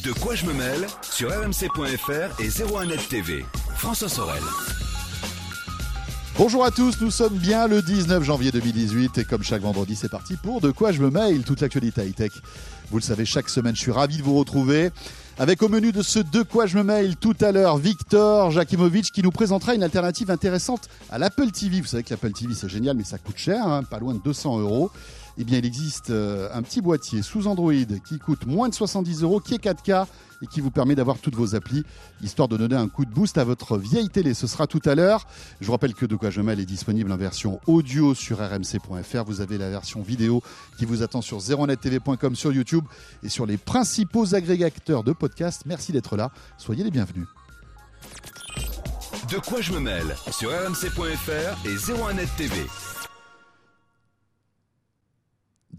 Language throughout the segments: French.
De quoi je me mêle sur rmc.fr et 01net TV. François Sorel. Bonjour à tous, nous sommes bien le 19 janvier 2018 et comme chaque vendredi c'est parti pour De quoi je me mail, toute l'actualité high-tech. Vous le savez, chaque semaine je suis ravi de vous retrouver avec au menu de ce De quoi je me mail tout à l'heure Victor Jakimovic qui nous présentera une alternative intéressante à l'Apple TV. Vous savez que l'Apple TV c'est génial mais ça coûte cher, hein, pas loin de 200 euros eh bien, il existe euh, un petit boîtier sous Android qui coûte moins de 70 euros, qui est 4K et qui vous permet d'avoir toutes vos applis, histoire de donner un coup de boost à votre vieille télé. Ce sera tout à l'heure. Je vous rappelle que De quoi je mêle est disponible en version audio sur rmc.fr. Vous avez la version vidéo qui vous attend sur zeronettv.com, sur YouTube et sur les principaux agrégateurs de podcasts. Merci d'être là. Soyez les bienvenus. De quoi je me mêle sur rmc.fr et 01net TV.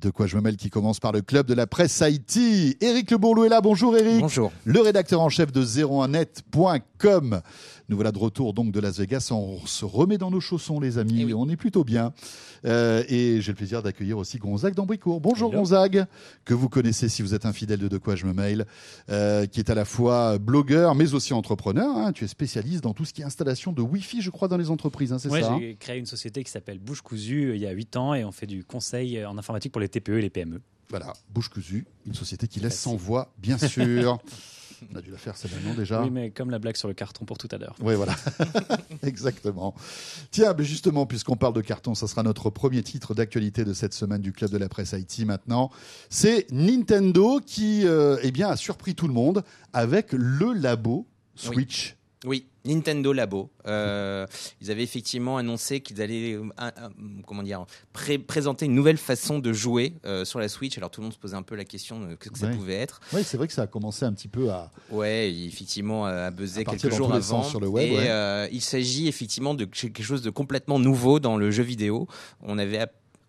De quoi je me mêle qui commence par le club de la presse Haïti. Éric Le Bourlou est là. Bonjour Éric. Bonjour. Le rédacteur en chef de 01net.com. Nous voilà de retour donc de Las Vegas. On se remet dans nos chaussons, les amis. Eh On est plutôt bien. Euh, et j'ai le plaisir d'accueillir aussi Gonzague d'Ambricourt. Bonjour Gonzague, que vous connaissez si vous êtes un fidèle de De quoi je me mail, euh, qui est à la fois blogueur mais aussi entrepreneur. hein. Tu es spécialiste dans tout ce qui est installation de Wi-Fi, je crois, dans les entreprises. hein, c'est ça hein? j'ai créé une société qui s'appelle Bouche Cousue euh, il y a 8 ans et on fait du conseil en informatique pour les TPE et les PME. Voilà, Bouche cousue, une société qui laisse sans voix, bien sûr. On a dû la faire celle non déjà. Oui, mais comme la blague sur le carton pour tout à l'heure. Oui, voilà. Exactement. Tiens, mais justement, puisqu'on parle de carton, ça sera notre premier titre d'actualité de cette semaine du Club de la Presse Haïti maintenant. C'est Nintendo qui euh, eh bien, a surpris tout le monde avec le labo Switch. Oui, Nintendo Labo. Euh, ils avaient effectivement annoncé qu'ils allaient euh, un- comment dire, pré- présenter une nouvelle façon de jouer euh, sur la Switch. Alors tout le monde se posait un peu la question de ce que ça pouvait être. Oui, c'est vrai que ça a commencé un petit peu à. Ouais, effectivement, à buzzer À quelques jours avant. sur le web, et ouais. euh, il s'agit effectivement de quelque chose de complètement nouveau dans le jeu vidéo. On avait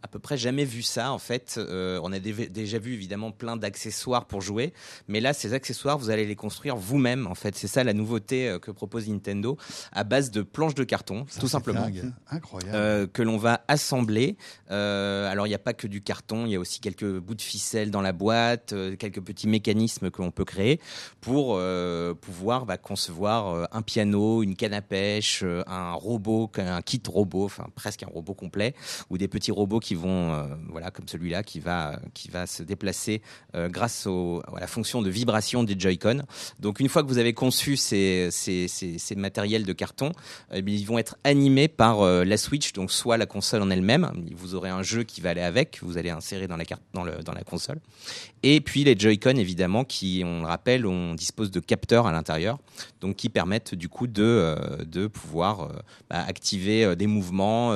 à, peu près jamais vu ça en fait. Euh, on a dé- déjà vu évidemment plein d'accessoires pour jouer, mais là, ces accessoires, vous allez les construire vous-même. En fait, c'est ça la nouveauté euh, que propose Nintendo à base de planches de carton, Ça, tout simplement. Incroyable. Euh, que l'on va assembler. Euh, alors il n'y a pas que du carton, il y a aussi quelques bouts de ficelle dans la boîte, quelques petits mécanismes que l'on peut créer pour pouvoir bah, concevoir un piano, une canne à pêche, un robot, un kit robot, enfin presque un robot complet, ou des petits robots qui vont, euh, voilà, comme celui-là, qui va, qui va se déplacer euh, grâce au, à la fonction de vibration des Joy-Con. Donc une fois que vous avez conçu ces, ces, ces, matériels de carton, eh ils vont être animés par euh, la Switch, donc soit la console en elle-même, vous aurez un jeu qui va aller avec, vous allez insérer dans la, carte, dans, le, dans la console, et puis les Joy-Con évidemment qui, on le rappelle, on dispose de capteurs à l'intérieur, donc qui permettent du coup de, de pouvoir bah, activer des mouvements,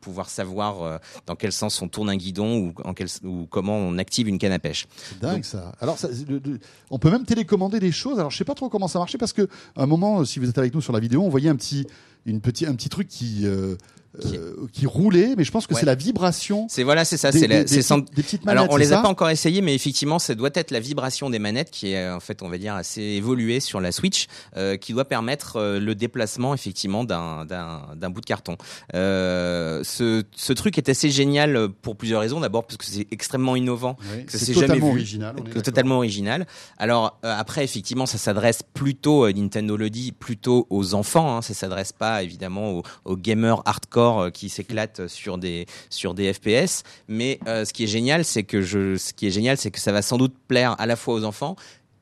pouvoir savoir dans quel sens on tourne un guidon ou, en quel, ou comment on active une canne à pêche. C'est dingue Donc- ça. Alors, ça, le- le- on peut même télécommander des choses. Alors, je sais pas trop comment ça marchait parce que à un moment, si vous êtes avec nous sur la vidéo, on voyait un petit, une petit, un petit truc qui, euh, Qui- euh, qui roulait, mais je pense que Ouais. c'est la vibration. C'est voilà, c'est ça, c'est des- c'est des sans- petites, des petites manettes. Alors, on les a pas encore essayés, mais effectivement, ça doit être la vibration des manettes qui est, en fait, on va dire, assez évoluée sur la Switch, euh, qui doit permettre euh, le déplacement, effectivement, d'un, bout de carton. Euh, ce, ce truc est assez génial pour plusieurs raisons. D'abord, parce que c'est extrêmement innovant. Oui, que c'est jamais vu. original. que totalement original. Alors euh, après, effectivement, ça s'adresse plutôt, euh, Nintendo le dit, plutôt aux enfants. Hein, ça s'adresse pas évidemment aux, aux gamers hardcore euh, qui s'éclatent sur des sur des FPS. Mais euh, ce qui est génial, c'est que je, ce qui est génial, c'est que ça va sans doute plaire à la fois aux enfants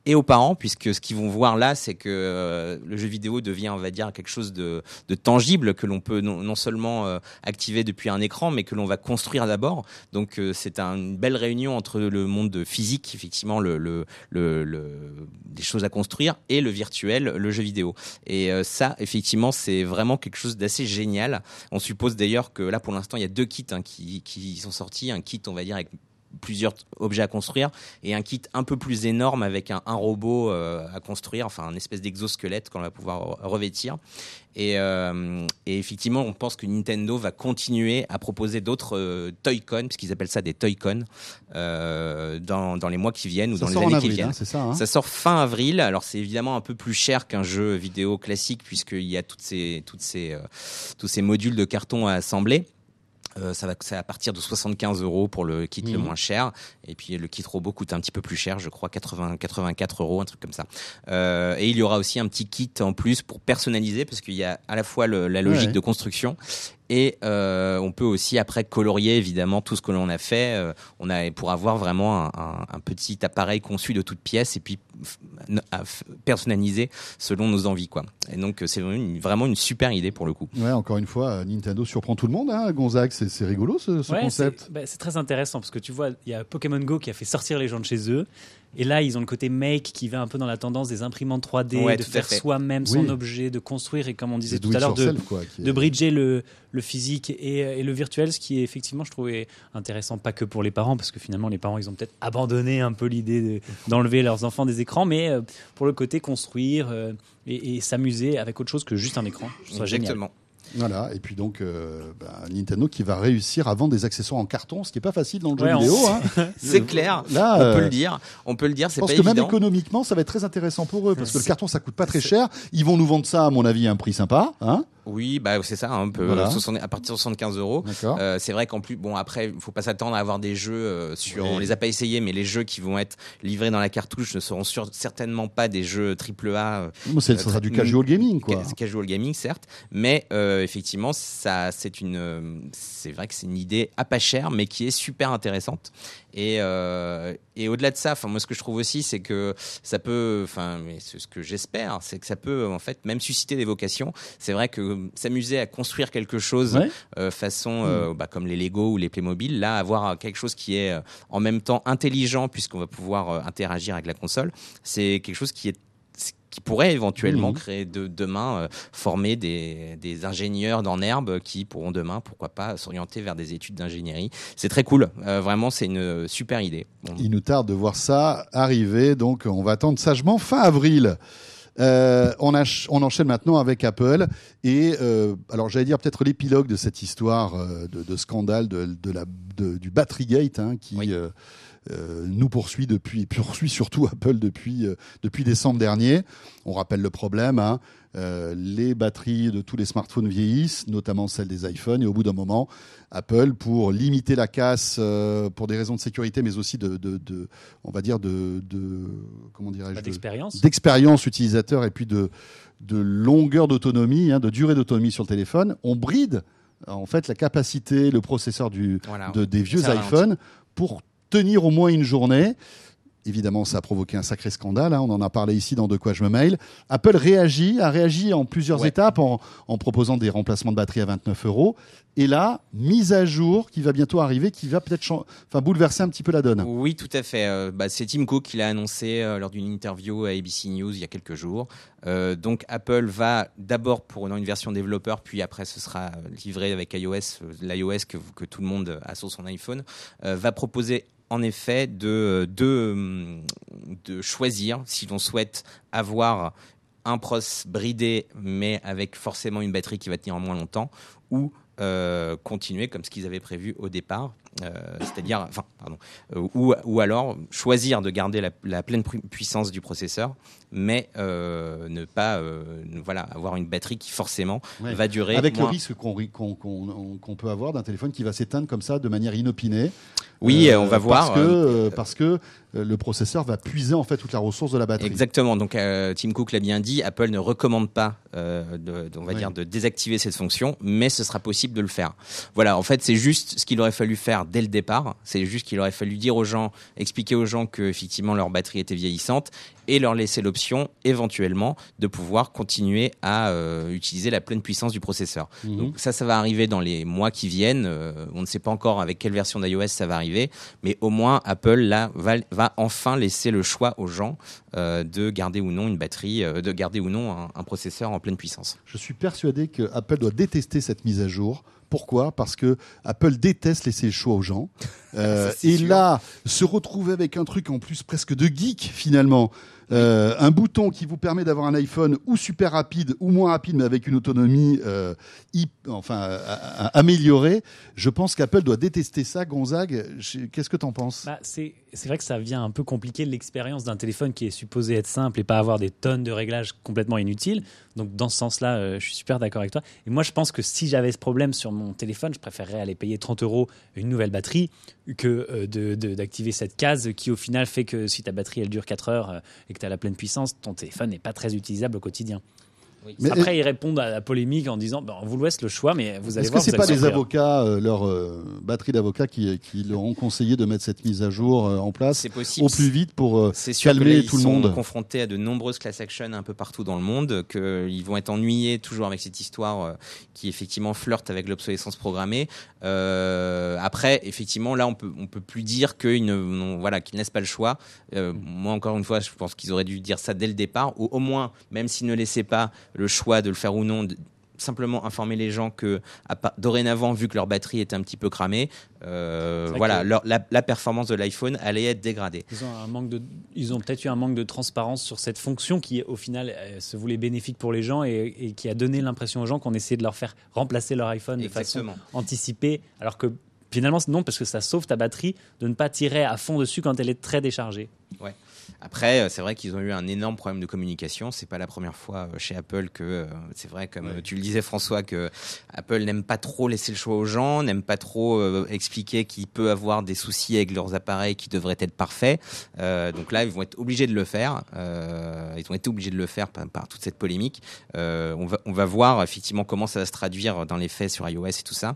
et aux parents, puisque ce qu'ils vont voir là, c'est que euh, le jeu vidéo devient, on va dire, quelque chose de, tangible que l'on peut non, seulement euh, activer depuis un écran, mais que l'on va construire d'abord. Donc euh, c'est un- une belle réunion entre le monde de physique, effectivement, le, des choses à construire, et le virtuel, le jeu vidéo. Et ça, effectivement, c'est vraiment quelque chose d'assez génial. On suppose d'ailleurs que là, pour l'instant, il y a deux kits hein, qui, qui sont sortis. Un kit, on va dire, avec plusieurs objets à construire et un kit un peu plus énorme avec un, un robot euh, à construire, enfin un espèce d'exosquelette qu'on va pouvoir re- revêtir. Et, euh, et effectivement, on pense que Nintendo va continuer à proposer d'autres euh, Toy-Con, puisqu'ils appellent ça des Toy-Con, euh, dans, dans les mois qui viennent ou Ça dans les années avril, qui viennent. hein, c'est ça. hein Ça sort fin avril. Alors c'est évidemment un peu plus cher qu'un jeu vidéo classique puisqu'il y a toutes ces, toutes ces, tous ces modules de carton à assembler. Euh, ça va c'est à partir de 75 euros pour le kit le Mhm. moins cher et puis le kit robot coûte un petit peu plus cher je crois 80 84 euros un truc comme ça Euh, et il y aura aussi un petit kit en plus pour personnaliser parce qu'il y a à la fois le- la logique Ouais. de construction et euh, on peut aussi après colorier évidemment tout ce que l'on a fait Euh, on a pour avoir vraiment un, un- un petit appareil conçu de toutes pièces et puis personnaliser selon nos envies quoi et donc euh, c'est vraiment une, vraiment une super idée pour le coup Ouais, encore une fois, Nintendo surprend tout le monde, hein, Gonzague. C'est c'est rigolo ce, ce Ouais, concept. c'est bah, c'est très intéressant parce que tu vois, il y a Pokémon Go qui a fait sortir les gens de chez eux. Et là, ils ont le côté make qui va un peu dans la tendance des imprimantes 3D, Ouais, de faire soi-même son objet, de construire et comme on disait tout à l'heure, de, yourself, quoi, qui est- de bridger le, le physique et, et le virtuel, ce qui est effectivement, je trouvais intéressant, pas que pour les parents, parce que finalement, les parents, ils ont peut-être abandonné un peu l'idée de- d'enlever leurs enfants des écrans, mais euh, pour le côté construire euh, et, et s'amuser avec autre chose que juste un écran. Je ça génial. Voilà, et puis donc euh, bah, Nintendo qui va réussir à vendre des accessoires en carton, ce qui est pas facile dans le jeu Ouais, vidéo. Hein. c'est clair Là, on peut euh, le dire on peut le dire Je c'est pense pas que même économiquement, ça va être très intéressant pour eux, parce que le carton, ça coûte pas très cher. Ils vont nous vendre ça, à mon avis, à un prix sympa. Hein Oui, bah c'est ça, un peu Voilà. 60 à partir de 75 euros. Euh, c'est vrai qu'en plus, bon après, il faut pas s'attendre à avoir des jeux euh, sur. Oui. On les a pas essayés, mais les jeux qui vont être livrés dans la cartouche ne seront certainement pas des jeux triple A. euh, ça sera du casual gaming, quoi. ca- Casual gaming, certes, mais effectivement, ça, c'est une, c'est vrai que c'est une idée à pas cher, mais qui est super intéressante. Et, euh, et au-delà de ça, enfin moi, ce que je trouve aussi, c'est que ça peut, enfin, mais c'est ce que j'espère, c'est que ça peut en fait même susciter des vocations. C'est vrai que s'amuser à construire quelque chose Ouais. euh, façon euh, bah, comme les Lego ou les Playmobil, là, avoir quelque chose qui est en même temps intelligent puisqu'on va pouvoir interagir avec la console, c'est quelque chose qui est qui pourrait éventuellement Mhm. créer de, demain euh, former des, des ingénieurs dans herbe qui pourront demain pourquoi pas s'orienter vers des études d'ingénierie c'est très cool Euh, vraiment c'est une super idée Bon. Il nous tarde de voir ça arriver, donc on va attendre sagement fin avril. Euh, on, on enchaîne maintenant avec Apple et euh, alors j'allais dire peut-être l'épilogue de cette histoire euh, de, de scandale de, de la, de- du Batterygate hein, qui Oui. Euh, nous poursuit depuis, poursuit surtout Apple depuis, euh, depuis décembre dernier. On rappelle le problème. hein. Euh, les batteries de tous les smartphones vieillissent, notamment celles des iPhones, et au bout d'un moment, Apple, pour limiter la casse, euh, pour des raisons de sécurité, mais aussi de, de, de- on va dire de, de comment dirais-je, de- d'expérience. d'expérience utilisateur et puis de, de longueur d'autonomie, hein, de durée d'autonomie sur le téléphone, on bride en fait la capacité, le processeur du, Voilà. de, des vieux ralentit. iPhones pour tenir au moins une journée. Évidemment, ça a provoqué un sacré scandale. hein, on en a parlé ici dans De quoi je me mail. Apple réagit, a réagi en plusieurs Ouais. étapes en, en proposant des remplacements de batterie à 29 euros. Et là, mise à jour qui va bientôt arriver, qui va peut-être enfin, bouleverser un petit peu la donne. Oui, tout à fait. Euh, bah, c'est Tim Cook qui l'a annoncé euh, lors d'une interview à ABC News il y a quelques jours. Euh, donc Apple va d'abord pour une version développeur, puis après ce sera livré avec iOS, l'iOS que, que tout le monde a sur son iPhone, va proposer en effet de, de, choisir si l'on souhaite avoir un pros bridé mais avec forcément une batterie qui va tenir moins longtemps ou euh, continuer comme ce qu'ils avaient prévu au départ, c'est-à-dire, enfin, pardon, euh, ou, ou alors choisir de garder la, la pleine pu- puissance du processeur, mais euh, ne pas, euh, voilà, avoir une batterie qui forcément Ouais. Avec va durer. le moins. risque qu'on qu'on- qu'on peut avoir d'un téléphone qui va s'éteindre comme ça de manière inopinée. Oui, Euh, on va voir. Parce que, euh, euh, parce que euh, le processeur va puiser en fait toute la ressource de la batterie. Exactement. Donc, euh, Tim Cook l'a bien dit. Apple ne recommande pas, euh, de, de- on va Oui. dire, de désactiver cette fonction, mais ce sera possible de le faire. Voilà. En fait, c'est juste ce qu'il aurait fallu faire dès le départ. C'est juste qu'il aurait fallu dire aux gens, expliquer aux gens que effectivement leur batterie était vieillissante et leur laisser l'option, éventuellement, de pouvoir continuer à euh, utiliser la pleine puissance du processeur. Mhm. Donc ça, ça va arriver dans les mois qui viennent. Euh, on ne sait pas encore avec quelle version d'iOS ça va arriver, mais au moins Apple là va, va enfin laisser le choix aux gens euh, de garder ou non une batterie, euh, de garder ou non un, un processeur en pleine puissance. Je suis persuadé que Apple doit détester cette mise à jour. Pourquoi? Parce que Apple déteste laisser le choix aux gens. Euh, et sûr. là, se retrouver avec un truc en plus presque de geek finalement, Euh, un bouton qui vous permet d'avoir un iPhone ou super rapide ou moins rapide, mais avec une autonomie euh, enfin améliorée. Je pense qu'Apple doit détester ça. Gonzague, qu'est-ce que t'en penses? Bah, c'est vrai que ça vient un peu compliquer l'expérience d'un téléphone qui est supposé être simple et pas avoir des tonnes de réglages complètement inutiles. Donc dans ce sens-là, euh, je suis super d'accord avec toi. Et moi, je pense que si j'avais ce problème sur mon téléphone, je préférerais aller payer 30 euros une nouvelle batterie que euh, d'activer cette case qui, au final, fait que si ta batterie elle dure 4 heures euh, et que tu as la pleine puissance, ton téléphone n'est pas très utilisable au quotidien. Mais Après, ils répondent à la polémique en disant ben, on vous laisse le choix, mais vous allez Est-ce que voir. c'est vous pas les avocats, euh, leur euh, batterie d'avocats, qui, qui leur ont conseillé de mettre cette mise à jour euh, en place C'est possible. au plus vite pour euh, C'est sûr que calmer là, ils tout le sont monde confrontés à de nombreuses class actions un peu partout dans le monde, qu'ils vont être ennuyés toujours avec cette histoire euh, qui effectivement flirte avec l'obsolescence programmée. Euh, après, effectivement, là, on peut on peut plus dire qu'ils ne voilà qu'ils ne laissent pas le choix. Euh, moi, encore une fois, je pense qu'ils auraient dû dire ça dès le départ, ou au moins, même s'ils ne laissaient pas le choix de le faire ou non. de- simplement informer les gens que à dorénavant vu que leur batterie était un petit peu cramée euh, voilà leur- la, la performance de l'iPhone allait être dégradée Ils ont, un manque de, ils ont peut-être eu un manque de transparence sur cette fonction qui, au final, euh, se voulait bénéfique pour les gens et, et qui a donné l'impression aux gens qu'on essayait de leur faire remplacer leur iPhone de façon anticipée, alors que finalement, non, parce que ça sauve ta batterie de ne pas tirer à fond dessus quand elle est très déchargée. Après, euh, c'est vrai qu'ils ont eu un énorme problème de communication. C'est pas la première fois euh, chez Apple que euh, c'est vrai, comme tu le disais François, que Apple n'aime pas trop laisser le choix aux gens, n'aime pas trop euh, expliquer qu'il peut avoir des soucis avec leurs appareils qui devraient être parfaits. Euh, donc là, ils vont être obligés de le faire. Euh, ils ont été obligés de le faire par, par toute cette polémique. On va on va voir effectivement comment ça va se traduire dans les faits sur iOS et tout ça.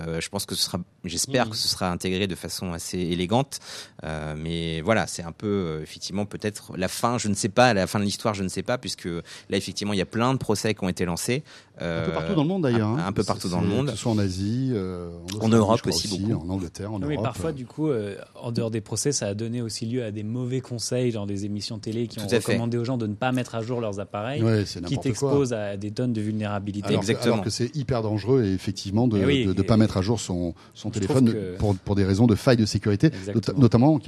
Euh, je pense que ce sera, j'espère que ce sera intégré de façon assez élégante. Euh, mais voilà, c'est un peu euh, effectivement peut-être la fin. Je ne sais pas, la fin de l'histoire, je ne sais pas, puisque là effectivement il y a plein de procès qui ont été lancés. un peu partout dans le monde d'ailleurs. un- hein. un peu partout dans le monde. Que ce soit en Asie, euh, Australie, Europe aussi, beaucoup. en Angleterre, en Non, mais Europe. parfois, du coup, euh, en dehors des procès, ça a donné aussi lieu à des mauvais conseils, genre des émissions télé qui Tout ont fait. recommandé aux gens de ne pas mettre à jour leurs appareils, Ouais, qui t'exposent à des tonnes de vulnérabilité. Alors, Exactement. alors que c'est hyper dangereux et effectivement de oui, ne pas mettre à jour son, téléphone que- pour, pour des raisons de failles de sécurité, notamment,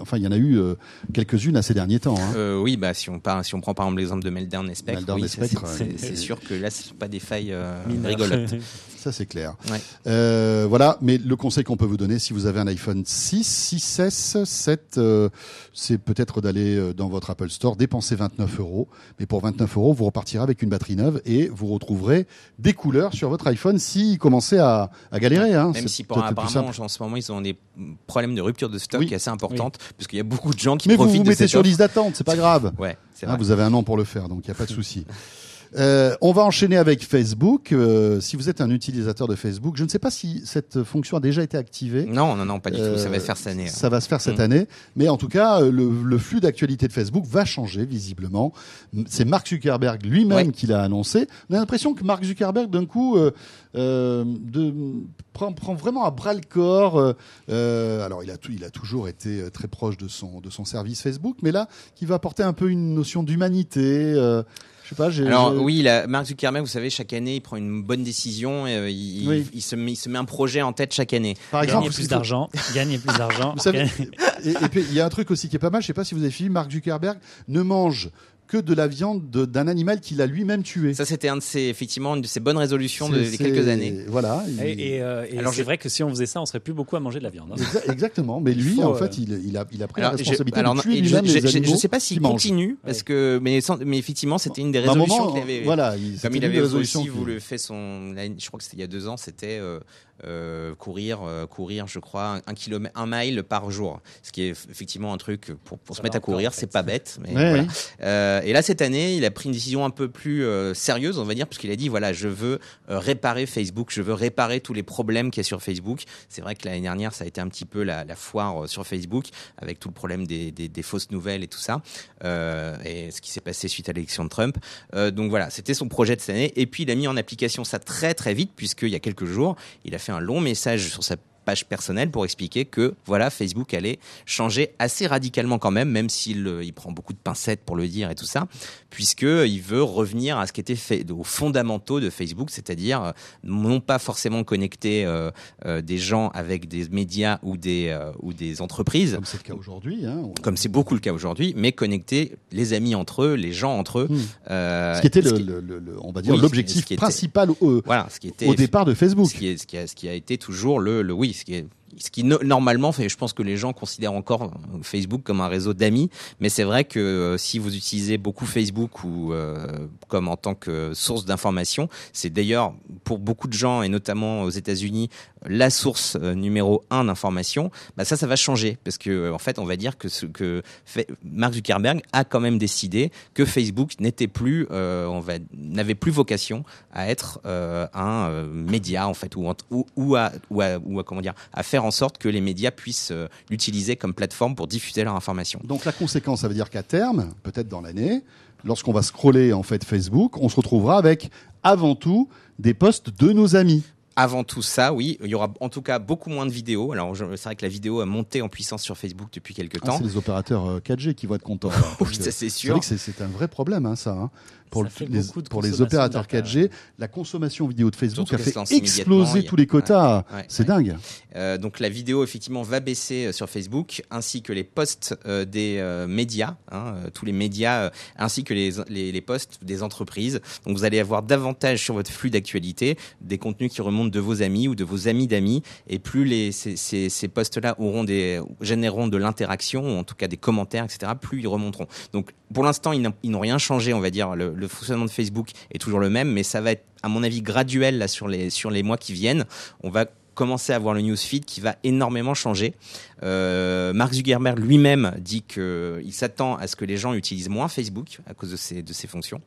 enfin il y en a eu euh, quelques-unes à ces derniers temps. hein. Euh, oui, bah si on part, si on prend par exemple l'exemple de Meltdown et Spectre, Meltdown oui, et ça, Spectre, c'est- ouais. c'est c'est sûr que là, ce sont pas des failles euh, rigolotes. Ça c'est clair. Ouais. Euh, voilà, mais le conseil qu'on peut vous donner si vous avez un iPhone 6, 6S, 7, euh, c'est peut-être d'aller dans votre Apple Store, dépenser 29 euros. Mais pour 29 euros, vous repartirez avec une batterie neuve et vous retrouverez des couleurs sur votre iPhone s'il commençait à, à galérer. Hein. Même si pour, apparemment en ce moment ils ont des problèmes de rupture de stock Oui. qui est assez importante, parce qu'il y a beaucoup de gens qui Mais vous profitent vous de mettez cette sur offre. liste d'attente, c'est pas grave. Ouais, c'est Hein, vrai. vous avez un an pour le faire, donc il n'y a pas de souci. Euh, on va enchaîner avec Facebook. Euh, si vous êtes un utilisateur de Facebook, je ne sais pas si cette fonction a déjà été activée. Non, non, non, pas du tout. Ça va Euh, se faire cette année. hein. Ça va se faire cette Mm. année. Mais en tout cas, euh, le, le flux d'actualité de Facebook va changer visiblement. C'est Mark Zuckerberg lui-même Ouais. qui l'a annoncé. On a l'impression que Mark Zuckerberg, d'un coup, euh, euh, de, prend, prend vraiment à bras le corps. euh, euh, alors, il a, tout, il a toujours été euh, très proche de son, de son service Facebook, mais là, qui va apporter un peu une notion d'humanité. Je sais pas, j'ai. Alors j'ai- oui, la, Mark Zuckerberg, vous savez, chaque année, il prend une bonne décision. Et, euh, il, Oui. il se met, il se met un projet en tête chaque année. par Gagner exemple, plus d'argent, gagner plus d'argent. Vous savez, et, et puis il y a un truc aussi qui est pas mal, je sais pas si vous avez suivi, Mark Zuckerberg ne mange que de la viande de- d'un animal qu'il a lui-même tué. Ça, c'était un de ses, effectivement, une de ses bonnes résolutions de, des quelques années. Voilà. il- Et, et, euh, et Alors, c'est je- vrai que si on faisait ça, on serait plus beaucoup à manger de la viande. hein. Exa- Exactement. Mais lui, faut, en euh, fait, il, il a, il a pris Alors, la je- responsabilité alors, de tuer lui-même je- les je- je animaux sais pas s'il mange. continue, parce que, mais, sans- mais effectivement, c'était une des À un résolutions moment, qu'il avait. voilà, il- Comme il avait aussi voulu fait son, l'année- je crois que c'était il y a deux ans, c'était euh, euh, courir, euh, courir, je crois, un, un kilomètre, un mile par jour, ce qui est eff- effectivement un truc pour, pour se mettre à courir, en c'est fait. pas bête. Mais Ouais, voilà. oui. Euh, et là cette année, il a pris une décision un peu plus euh, sérieuse, on va dire, parce qu'il a dit voilà, je veux euh, réparer Facebook, je veux réparer tous les problèmes qu'il y a sur Facebook. C'est vrai que l'année dernière, ça a été un petit peu la, la foire euh, sur Facebook, avec tout le problème des, des- des fausses nouvelles et tout ça, euh, et ce qui s'est passé suite à l'élection de Trump. Euh, donc voilà, c'était son projet de cette année. Et puis il a mis en application ça très très vite, puisqu'il y a quelques jours, il a fait un long message sur sa page personnelle pour expliquer que voilà Facebook allait changer assez radicalement quand même, même s'il euh, il prend beaucoup de pincettes pour le dire et tout ça, puisque il veut revenir à ce qui était fait aux fondamentaux de Facebook, c'est-à-dire euh, non pas forcément connecter euh, euh, des gens avec des médias ou des euh, ou des entreprises, Comme c'est le cas aujourd'hui. hein. comme c'est beaucoup le cas aujourd'hui, mais connecter les amis entre eux, les gens entre eux. Hmm. Ce qui était, ce le, qui- le- le- le- on va dire, Oui, l'objectif qui était- principal au, voilà, ce qui était au départ de Facebook. ce qui, est, ce, qui a, ce qui a été toujours le, le oui, ce qui est ce qui no- normalement fait, je pense que les gens considèrent encore euh, Facebook comme un réseau d'amis, mais c'est vrai que euh, si vous utilisez beaucoup Facebook ou euh, comme en tant que source d'information, c'est d'ailleurs pour beaucoup de gens et notamment aux États-Unis la source numéro un d'information. Bah ça, ça va changer parce que en fait, on va dire que ce que fait Mark Zuckerberg a quand même décidé que Facebook n'était plus, on va, n'avait plus vocation à être un média en fait, ou, ou, à, ou, à, ou à, comment dire, à faire sorte que les médias puissent euh, l'utiliser comme plateforme pour diffuser leur information. Donc la conséquence, ça veut dire qu'à terme, peut-être dans l'année, lorsqu'on va scroller en fait Facebook, on se retrouvera avec avant tout des posts de nos amis. Avant tout ça, oui, il y aura en tout cas beaucoup moins de vidéos. Alors, c'est vrai que la vidéo a monté en puissance sur Facebook depuis quelques Ah, temps. c'est les opérateurs euh, 4G qui vont être contents. parce oui, ça c'est C'est sûr. vrai que c'est- c'est un vrai problème, hein, ça. hein. Pour, le- les, pour opérateurs de data. 4G, la consommation vidéo de Facebook a fait exploser tous les quotas. Ouais, ouais, c'est ouais. dingue. Euh, donc la vidéo effectivement va baisser euh, sur Facebook, ainsi que les posts euh, des euh, médias, hein, tous les médias, ainsi que les, les, les posts des entreprises. Donc vous allez avoir davantage sur votre flux d'actualité des contenus qui remontent de vos amis ou de vos amis d'amis, et plus les, ces, ces, ces posts-là auront des généreront de l'interaction, ou en tout cas des commentaires, etc. Plus ils remonteront. Donc pour l'instant ils n'ont- ils n'ont rien changé, on va dire. Le, le fonctionnement de Facebook est toujours le même, mais ça va être à mon avis graduel sur les sur les mois qui viennent. On va commencer à voir le newsfeed qui va énormément changer. Euh, Mark Zuckerberg lui-même dit qu'il s'attend à ce que les gens utilisent moins Facebook à cause de ses, de ses fonctions,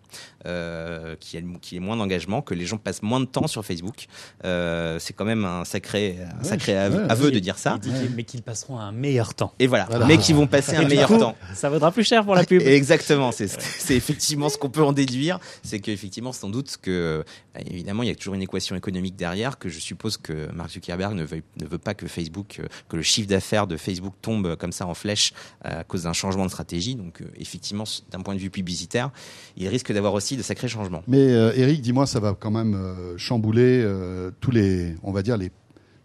euh, qu'il y, ait- qu'il y ait moins d'engagement, que les gens passent moins de temps sur Facebook. Euh, c'est quand même un sacré, un Ouais, sacré aveu, ouais, aveu ouais. de dire ça. Il dit qu'ils- mais qu'ils passeront un meilleur temps. Et voilà, Voilà. mais qui vont passer un meilleur coup, temps. Ça vaudra plus cher pour la pub. Exactement, c'est c'est effectivement ce qu'on peut en déduire, c'est qu'effectivement sans doute que évidemment il y a toujours une équation économique derrière que je suppose que Mark Zuckerberg ne veut, ne veut pas que Facebook, euh, que le chiffre d'affaires de Facebook tombe comme ça en flèche euh, à cause d'un changement de stratégie. Donc euh, effectivement d'un point de vue publicitaire, il risque d'avoir aussi de sacrés changements. Mais euh, Eric, dis-moi, ça va quand même euh, chambouler euh, tous les, on va dire les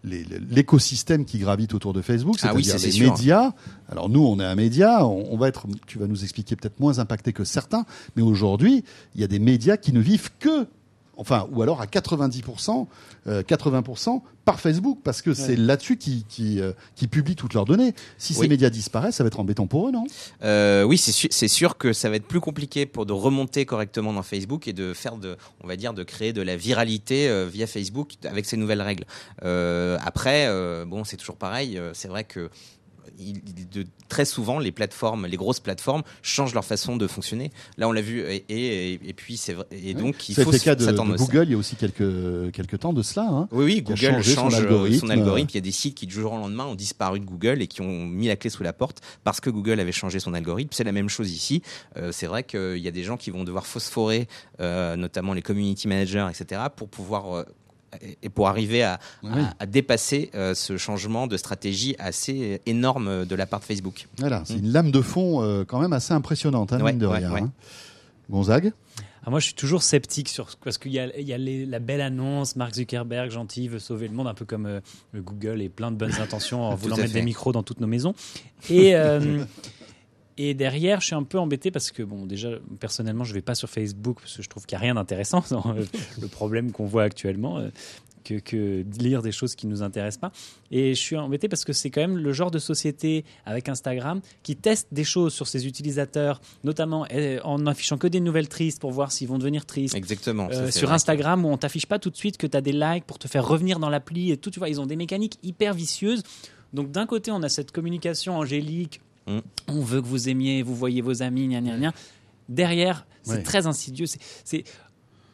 l'écosystème qui gravite autour de Facebook, Ah oui, c'est-à-dire les sûr. médias. Alors nous, on est un média, on, on va être, tu vas nous expliquer peut-être moins impacté que certains, mais aujourd'hui, il y a des médias qui ne vivent que, enfin, ou alors à 90%, euh, 80% par Facebook, parce que c'est là-dessus qui, qui, euh, qui publient toutes leurs données. Si ces médias disparaissent, ça va être embêtant pour eux, non? Euh, oui, c'est sûr, c'est sûr que ça va être plus compliqué pour de remonter correctement dans Facebook et de faire de, on va dire, de créer de la viralité euh, via Facebook avec ces nouvelles règles. Euh, après, euh, bon, c'est toujours pareil. euh, c'est vrai que il- il- de, très souvent, les plateformes, les grosses plateformes, changent leur façon de fonctionner. Là, on l'a vu, et, et, et puis c'est vrai. Et donc, il faut été le cas de, s'attendre à. Google il y a aussi quelques, quelques temps de cela. Hein. Oui, oui, Google son change euh, algorithme. son algorithme. Il y a des sites qui, du jour au lendemain, ont disparu de Google et qui ont mis la clé sous la porte parce que Google avait changé son algorithme. C'est la même chose ici. Euh, c'est vrai qu'il y a des gens qui vont devoir phosphorer, euh, notamment les community managers, etc., pour pouvoir. Et pour arriver à, Oui. à- à dépasser euh, ce changement de stratégie assez énorme de la part de Facebook. Voilà, c'est une lame de fond euh, quand même assez impressionnante, hein, Mm. Ouais, mine de ouais, rien. ouais. hein. Gonzague Ah, moi, je suis toujours sceptique sur parce qu'il y a, il y a les- la belle annonce, Mark Zuckerberg gentil veut sauver le monde, un peu comme euh, le Google et plein de bonnes intentions en voulant mettre fait. des micros dans toutes nos maisons. Et euh, et derrière, je suis un peu embêté parce que bon, déjà personnellement, je vais pas sur Facebook parce que je trouve qu'il y a rien d'intéressant dans euh, le problème qu'on voit actuellement. euh, que, que de lire des choses qui nous intéressent pas. Et je suis embêté parce que c'est quand même le genre de société avec Instagram qui teste des choses sur ses utilisateurs, notamment euh, en affichant que des nouvelles tristes pour voir s'ils vont devenir tristes. Exactement. Euh, sur Instagram où on t'affiche pas tout de suite que tu as des likes pour te faire revenir dans l'appli et tout, tu vois, ils ont des mécaniques hyper vicieuses. Donc d'un côté, on a cette communication angélique, Mm. on veut que vous aimiez, vous voyez vos amis, gna gna gna. Derrière, c'est Ouais. très insidieux. C'est,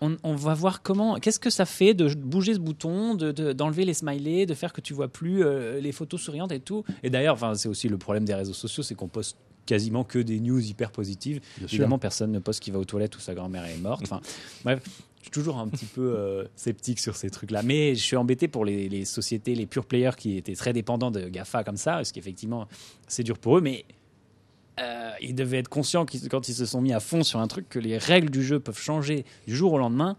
on, on va voir comment, qu'est-ce que ça fait de bouger ce bouton, de, de- d'enlever les smileys, de faire que tu vois plus euh, les photos souriantes et tout. Et d'ailleurs, c'est aussi le problème des réseaux sociaux, c'est qu'on poste quasiment que des news hyper positives. Bien sûr. Évidemment, personne ne poste qu'il va aux toilettes ou sa grand-mère est morte. Enfin, bref, je suis toujours un petit peu euh, sceptique sur ces trucs-là. Mais je suis embêté pour les, les sociétés, les pure players qui étaient très dépendants de GAFA comme ça, parce qu'effectivement, c'est dur pour eux. Mais euh, ils devaient être conscients quand ils se sont mis à fond sur un truc que les règles du jeu peuvent changer du jour au lendemain.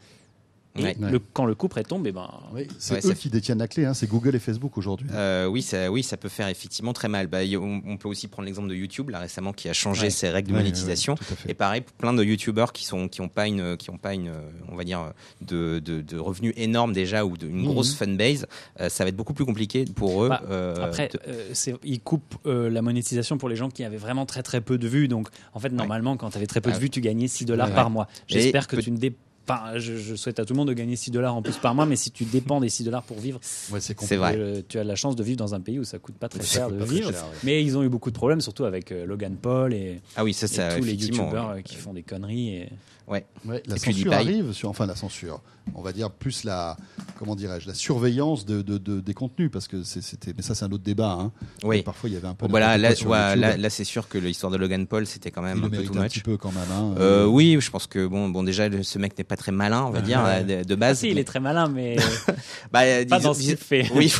Et Ouais. le, quand le couperet tombe, eh ben, Oui, c'est Ouais, eux ça- qui détiennent la clé, hein, c'est Google et Facebook aujourd'hui. Euh, oui, ça, oui, ça peut faire effectivement très mal. Bah, y- on, on peut aussi prendre l'exemple de YouTube là récemment qui a changé Ouais. ses règles de Ouais, monétisation. Et pareil, plein de youtubeurs qui sont qui ont pas une qui ont pas une on va dire de, de, de revenus énormes déjà ou de, une Mhm. grosse fanbase, euh, ça va être beaucoup plus compliqué pour eux. Bah, euh, Après, de- euh, ils coupent euh, la monétisation pour les gens qui avaient vraiment très très peu de vues. Donc, en fait, normalement, quand tu avais très peu Ah de vues, tu gagnais 6 dollars Ouais. par mois. J'espère que peut- tu ne dé- Enfin, je, je souhaite à tout le monde de gagner 6 dollars en plus par mois, mais si tu dépends des 6 dollars pour vivre, Ouais, c'est c'est vrai. euh, tu as la chance de vivre dans un pays où ça coûte pas très Ça cher de vivre. cher, ouais. Mais ils ont eu beaucoup de problèmes, surtout avec euh, Logan Paul et, Ah oui, ça, et ça tous les youtubeurs ouais. euh, qui font des conneries. Et... Ouais. Ouais, la Et censure arrive, sur, enfin la censure, on va dire plus la, comment dirais-je, la surveillance de, de- de- des contenus, parce que c'était, mais ça c'est un autre débat. Hein. Oui. Parfois il y avait un peu. Voilà, là, ouais, là, là, c'est sûr que l'histoire de Logan Paul, c'était quand il même le un peu too un much. petit peu quand même. Hein. Euh, oui, je pense que bon, bon déjà, ce mec n'est pas très malin, on va dire, Ouais. euh, de, Ah base. si, il est très malin, mais Bah, pas disons- dans ce qu'il fait. Oui.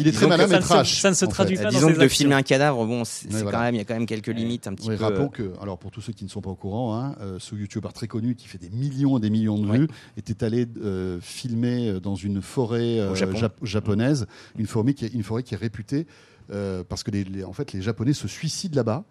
Il est très malin mais ça ne se- trash. ça ne se en fait. traduit pas disons que de filmer un cadavre, bon, c'est quand même, il y a quand même quelques limites un petit peu. rappelons que, alors pour tous ceux qui ne sont pas au courant, hein, euh, ce youtubeur très connu qui fait des millions et des millions de vues était allé euh, filmer euh, dans une forêt euh, Japon. japonaise, une forêt qui est, une forêt qui est réputée euh, parce que les, les- en fait les Japonais se suicident là-bas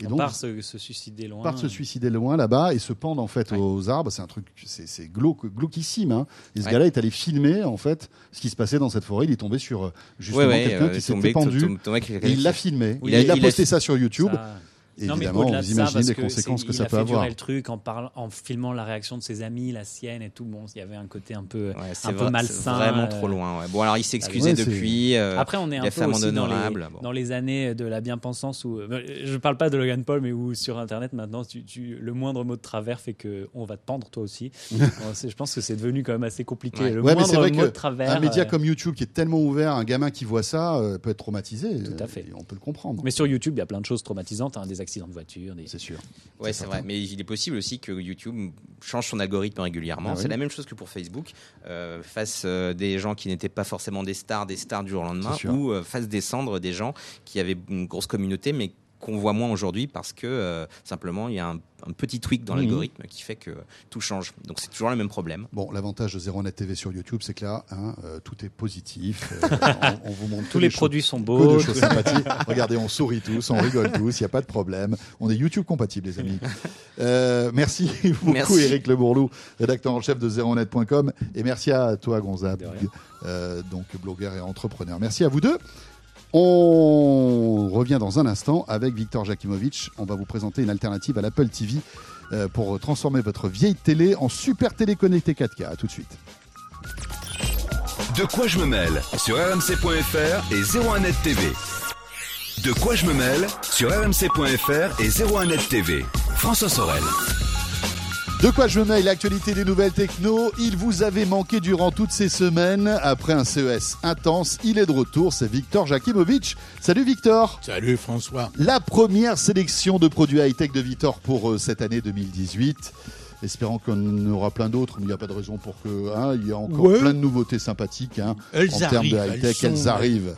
et on donc part se, se suicider loin. partent se suicider loin là-bas et se pendent en fait Ouais. aux arbres. C'est un truc, c'est glauque, glauquissime. Hein. Et ce Ouais. gars-là est allé filmer en fait ce qui se passait dans cette forêt. Il est tombé sur justement ouais, quelqu'un euh, qui s'était pendu. tombé Et il l'a filmé. Il, a, il a- il a posté ça sur YouTube. Ça- Non, évidemment, au-delà vous de ça, imaginez parce les que conséquences c'est- que il ça a peut fait avoir. durer le truc en, parlant, en filmant la réaction de ses amis, la sienne et tout. Bon, il y avait un côté un peu. Ouais, un peu vrai- malsain, c'est Vraiment euh, trop loin. ouais. Bon, alors il s'est excusé Ouais, c'est- depuis. euh, Après, on est un peu aussi dans les, bon. dans les années de la bien-pensance où. euh, Je parle pas de Logan Paul, mais où sur Internet maintenant, tu, tu- le moindre mot de travers fait que on va te pendre toi aussi. Bon, je pense que c'est devenu quand même assez compliqué. Ouais. Le mais moindre vrai mot que de travers. Un média euh, comme YouTube qui est tellement ouvert, un gamin qui voit ça euh, peut être traumatisé. Tout à euh, fait. on peut le comprendre. Mais sur YouTube, il y a plein de choses traumatisantes, hein, des accidents de voiture, des. C'est sûr. Ouais, C'est vrai. Mais il est possible aussi que YouTube change son algorithme régulièrement. Ah oui. C'est la même chose que pour Facebook. Euh, fasse euh, des gens qui n'étaient pas forcément des stars, des stars du jour au lendemain, ou euh, fasse descendre des gens qui avaient une grosse communauté, mais qu'on voit moins aujourd'hui parce que euh, simplement il y a un, un petit tweak dans Mhm. l'algorithme qui fait que tout change. Donc c'est toujours le même problème. Bon, l'avantage de 01net TV sur YouTube, c'est que là, hein, euh, tout est positif. Euh, on, on vous montre Tous les produits sont beaux. que de choses sympathiques. Regardez, on sourit tous, on rigole tous, il n'y a pas de problème. On est YouTube compatible, les amis. Euh, merci beaucoup, Merci. Eric Le Bourlou, rédacteur en chef de 01net.com. Et merci à toi, Gonza, De rien. euh, donc blogueur et entrepreneur. Merci à vous deux. On revient dans un instant avec Victor Jakimovic. On va vous présenter une alternative à l'Apple TV euh, pour transformer votre vieille télé en super télé connectée 4K. À tout de suite. De quoi je me mêle sur rmc.fr et 01net TV. De quoi je me mêle sur rmc.fr et 01net TV. François Sorel. De quoi je me mêle l'actualité des nouvelles techno. Il vous avait manqué durant toutes ces semaines. Après un CES intense, il est de retour. C'est Victor Jakimovic. Salut Victor. Salut François. La première sélection de produits high-tech de Victor pour euh, cette année 2018. Espérant qu'on en aura plein d'autres, mais il n'y a pas de raison pour que. hein, il y a encore Ouais. plein de nouveautés sympathiques hein, Elles en termes de high-tech. elles arrivent.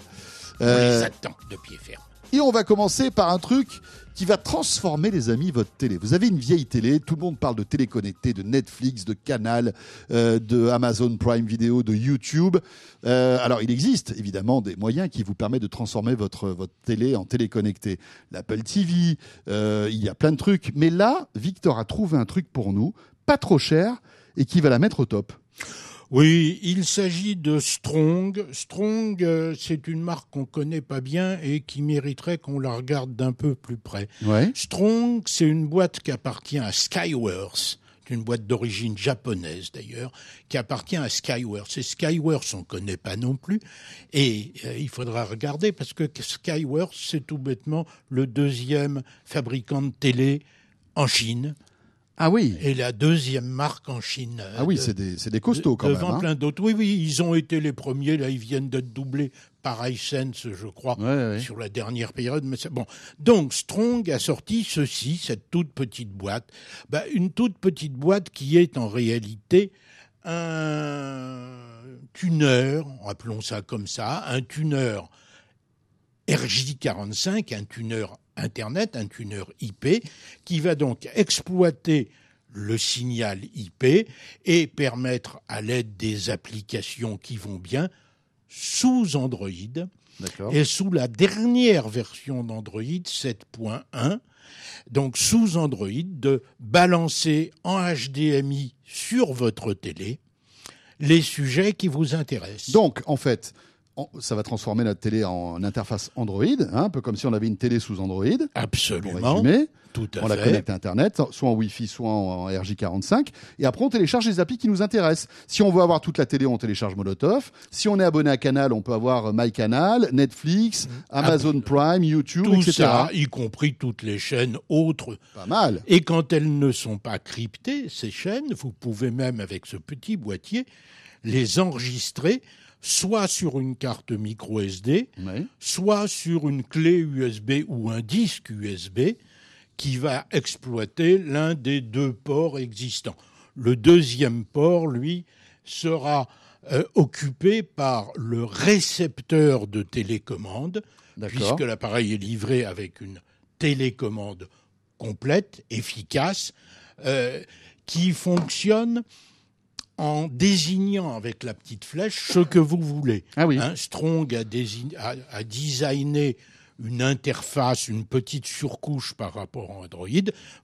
On Euh, les attend de pied ferme. et on va commencer par un truc qui va transformer, les amis, votre télé. Vous avez une vieille télé, tout le monde parle de télé connectée, de Netflix, de Canal, euh, de Amazon Prime Video, de YouTube. Euh, alors, il existe évidemment des moyens qui vous permettent de transformer votre, votre télé en télé connectée. L'Apple TV, euh, il y a plein de trucs. Mais là, Victor a trouvé un truc pour nous, pas trop cher, et qui va la mettre au top. Oui, il s'agit de Strong. Strong, euh, c'est une marque qu'on connaît pas bien et qui mériterait qu'on la regarde d'un peu plus près. Ouais. Strong, c'est une boîte qui appartient à Skyworth. Une boîte d'origine japonaise d'ailleurs, qui appartient à Skyworth. Et Skyworth, on ne connaît pas non plus. Et euh, il faudra regarder parce que Skyworth, c'est tout bêtement le deuxième fabricant de télé en Chine Ah oui. et la deuxième marque en Chine. Ah oui, de- c'est des, c'est des costauds quand même. devant hein. plein d'autres. Oui, oui, ils ont été les premiers. Là, ils viennent d'être doublés par Hisense, je crois, Ouais, ouais. sur la dernière période. Mais c'est bon. Donc, Strong a sorti ceci, cette toute petite boîte. Bah, une toute petite boîte qui est en réalité un tuner, appelons ça comme ça, un tuner RJ45, un tuner Internet, un tuner IP, qui va donc exploiter le signal IP et permettre à l'aide des applications qui vont bien sous Android et sous la dernière version d'Android 7.1, donc sous Android, de balancer en HDMI sur votre télé les sujets qui vous intéressent. Donc, en fait, ça va transformer notre télé en interface Android, hein, un peu comme si on avait une télé sous Android. Pour Absolument, résumer, tout à on la fait. connecte à Internet, soit en Wi-Fi, soit en RJ45. Et après, on télécharge les applis qui nous intéressent. Si on veut avoir toute la télé, on télécharge Molotov. Si on est abonné à Canal, on peut avoir MyCanal, Netflix, Amazon Prime, YouTube, Tout etc. ça, y compris toutes les chaînes autres. Pas mal. Et quand elles ne sont pas cryptées, ces chaînes, vous pouvez même avec ce petit boîtier les enregistrer soit sur une carte micro SD, Oui. soit sur une clé USB ou un disque USB qui va exploiter l'un des deux ports existants. Le deuxième port, lui, sera euh, occupé par le récepteur de télécommande, puisque l'appareil est livré avec une télécommande complète, efficace, euh, qui fonctionne en désignant avec la petite flèche ce que vous voulez. Ah oui. Hein, Strong a, désign- a- a designé une interface, une petite surcouche par rapport à Android.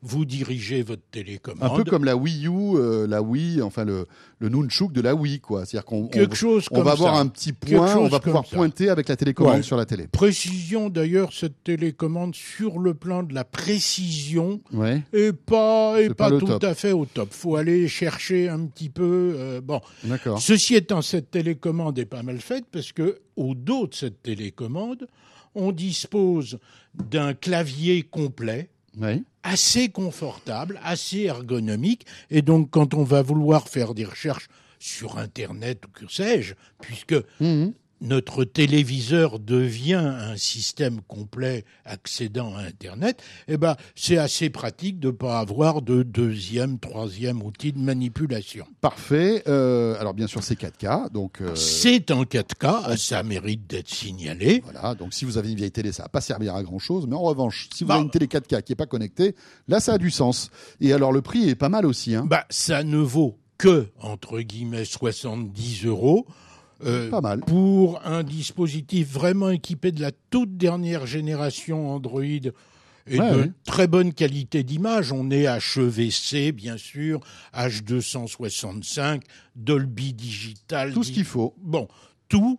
Vous dirigez votre télécommande. Un peu comme la Wii U, euh, la Wii, enfin le, le Nunchuk de la Wii, quoi. C'est-à-dire qu'on on- chose va avoir un petit point, on va pouvoir ça. pointer avec la télécommande Ouais. sur la télé. Précision d'ailleurs, cette télécommande sur le plan de la précision Ouais, est pas, est pas, tout top. à fait au top. Faut aller chercher un petit peu. euh, bon. Ceci étant, cette télécommande est pas mal faite parce que au dos de cette télécommande, on dispose d'un clavier complet assez confortable, assez ergonomique. Et donc, quand on va vouloir faire des recherches sur Internet ou que sais-je, puisque Mhm. Notre téléviseur devient un système complet accédant à Internet, eh ben, c'est assez pratique de ne pas avoir de deuxième, troisième outil de manipulation. Parfait. Euh, alors bien sûr, c'est 4K, donc euh, C'est en 4K, ça mérite d'être signalé. voilà. Donc si vous avez une vieille télé, ça va pas servir à grand chose. Mais en revanche, si vous Bah. avez une télé 4K qui est pas connectée, là, ça a du sens. Et alors le prix est pas mal aussi. Hein. Bah, ça ne vaut que, entre guillemets, 70 euros. Euh, Pas mal. Pour un dispositif vraiment équipé de la toute dernière génération Android et Ouais, de ouais. très bonne qualité d'image, on est HEVC, bien sûr, H265, Dolby Digital. Tout ce qu'il faut. Bon, tout,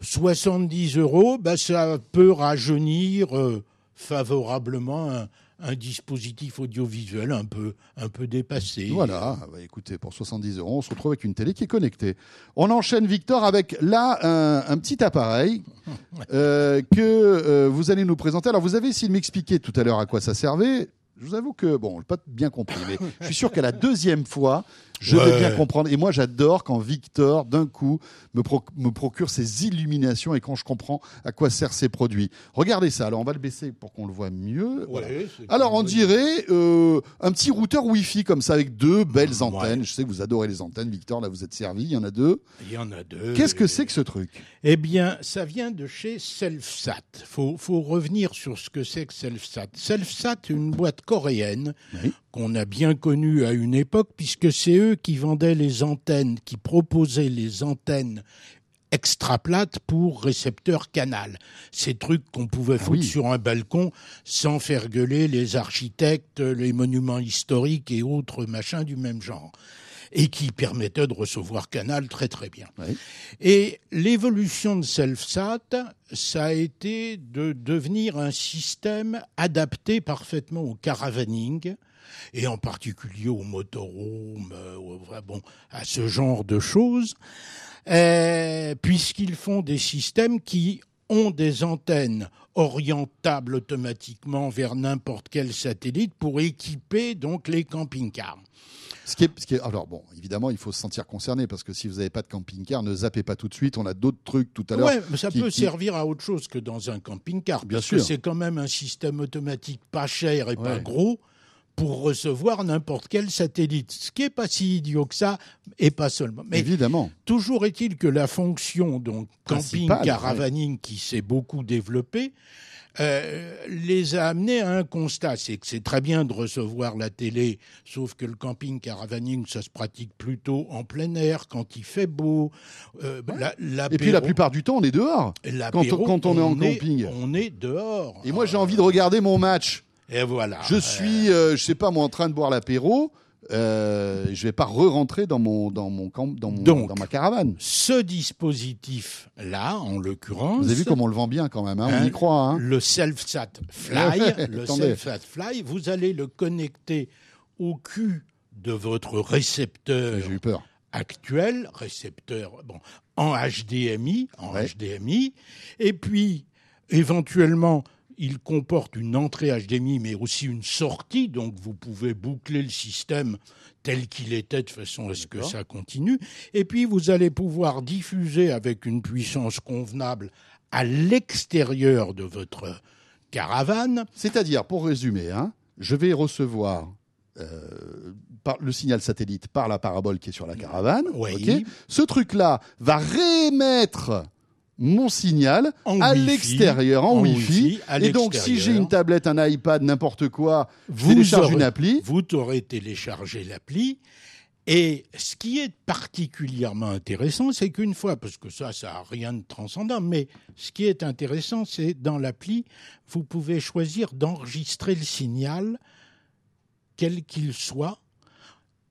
70 euros, bah, ça peut rajeunir euh, favorablement un, un dispositif audiovisuel un peu, un peu dépassé. Voilà, bah, écoutez, pour 70 euros, on se retrouve avec une télé qui est connectée. On enchaîne, Victor, avec là un, un petit appareil euh, que euh, vous allez nous présenter. Alors, vous avez essayé de m'expliquer tout à l'heure à quoi ça servait. Je vous avoue que, bon, je n'ai pas bien compris, mais je suis sûr qu'à la deuxième fois, je vais Ouais. bien comprendre. Et moi, j'adore quand Victor, d'un coup, me, pro- me procure ces illuminations et quand je comprends à quoi servent ces produits. Regardez ça. Alors, on va le baisser pour qu'on le voit mieux. Voilà. Ouais, c'est Alors on dirait euh, un petit routeur Wi-Fi comme ça avec deux belles Ouais. antennes. Je sais que vous adorez les antennes, Victor. Là, vous êtes servi. Il y en a deux. Il y en a deux. Qu'est-ce que c'est que ce truc? Eh bien, ça vient de chez Selfsat. Faut, faut revenir sur ce que c'est que Selfsat. Selfsat, une boîte coréenne Oui. qu'on a bien connue à une époque, puisque c'est eux qui vendaient les antennes, qui proposaient les antennes extra plates pour récepteurs canal. Ces trucs qu'on pouvait foutre oui. sur un balcon sans faire gueuler les architectes, les monuments historiques et autres machins du même genre. Et qui permettaient de recevoir canal très très bien. Oui. Et l'évolution de Selfsat, ça a été de devenir un système adapté parfaitement au caravaning et en particulier au motorhome, euh, bon, à ce genre de choses, euh, puisqu'ils font des systèmes qui ont des antennes orientables automatiquement vers n'importe quel satellite pour équiper donc les camping-cars. ce qui, est, ce qui est- alors bon, évidemment, il faut se sentir concerné parce que si vous n'avez pas de camping-car, ne zappez pas tout de suite. On a d'autres trucs tout à l'heure. Ouais, mais ça qui- peut qui- servir à autre chose que dans un camping-car. Bien parce sûr. que c'est quand même un système automatique pas cher et pas gros pour recevoir n'importe quel satellite. Ce qui est pas si idiot que ça, et pas seulement. Mais Évidemment. toujours est-il que la fonction donc camping caravaning qui s'est beaucoup développée euh, les a amenés à un constat, c'est que c'est très bien de recevoir la télé, sauf que le camping caravaning, ça se pratique plutôt en plein air, quand il fait beau. Euh, la- Et puis la plupart du temps, on est dehors. l'apéro, quand on est en camping. on est dehors. Et moi, j'ai envie de regarder mon match. Et voilà. Je suis, euh, je sais pas, moi, en train de boire l'apéro. Euh, je vais pas re-rentrer dans mon dans mon camp, dans, mon- Donc, dans ma caravane. Ce dispositif-là, en l'occurrence, Vous avez vu comment on le vend bien quand même, hein, on Hein, y croit. Hein. le self-sat fly, le self-sat fly, vous allez le connecter au cul de votre récepteur J'ai eu peur. actuel, récepteur bon, en HDMI, en Ouais. HDMI, et puis éventuellement il comporte une entrée HDMI mais aussi une sortie, donc vous pouvez boucler le système tel qu'il était de façon à ce que ça continue, et puis vous allez pouvoir diffuser avec une puissance convenable à l'extérieur de votre caravane C'est-à-dire, pour résumer, hein, je vais recevoir euh, par le signal satellite par la parabole qui est sur la caravane. Oui. Ce truc-là va réémettre mon signal En à l'extérieur en, en Wi-Fi. Et donc, si j'ai une tablette, un iPad, n'importe quoi, je Vous télécharge aurez- une appli. Vous aurez téléchargé l'appli. Et ce qui est particulièrement intéressant, c'est qu'une fois, parce que ça, ça n'a rien de transcendant, mais ce qui est intéressant, c'est dans l'appli, vous pouvez choisir d'enregistrer le signal, quel qu'il soit,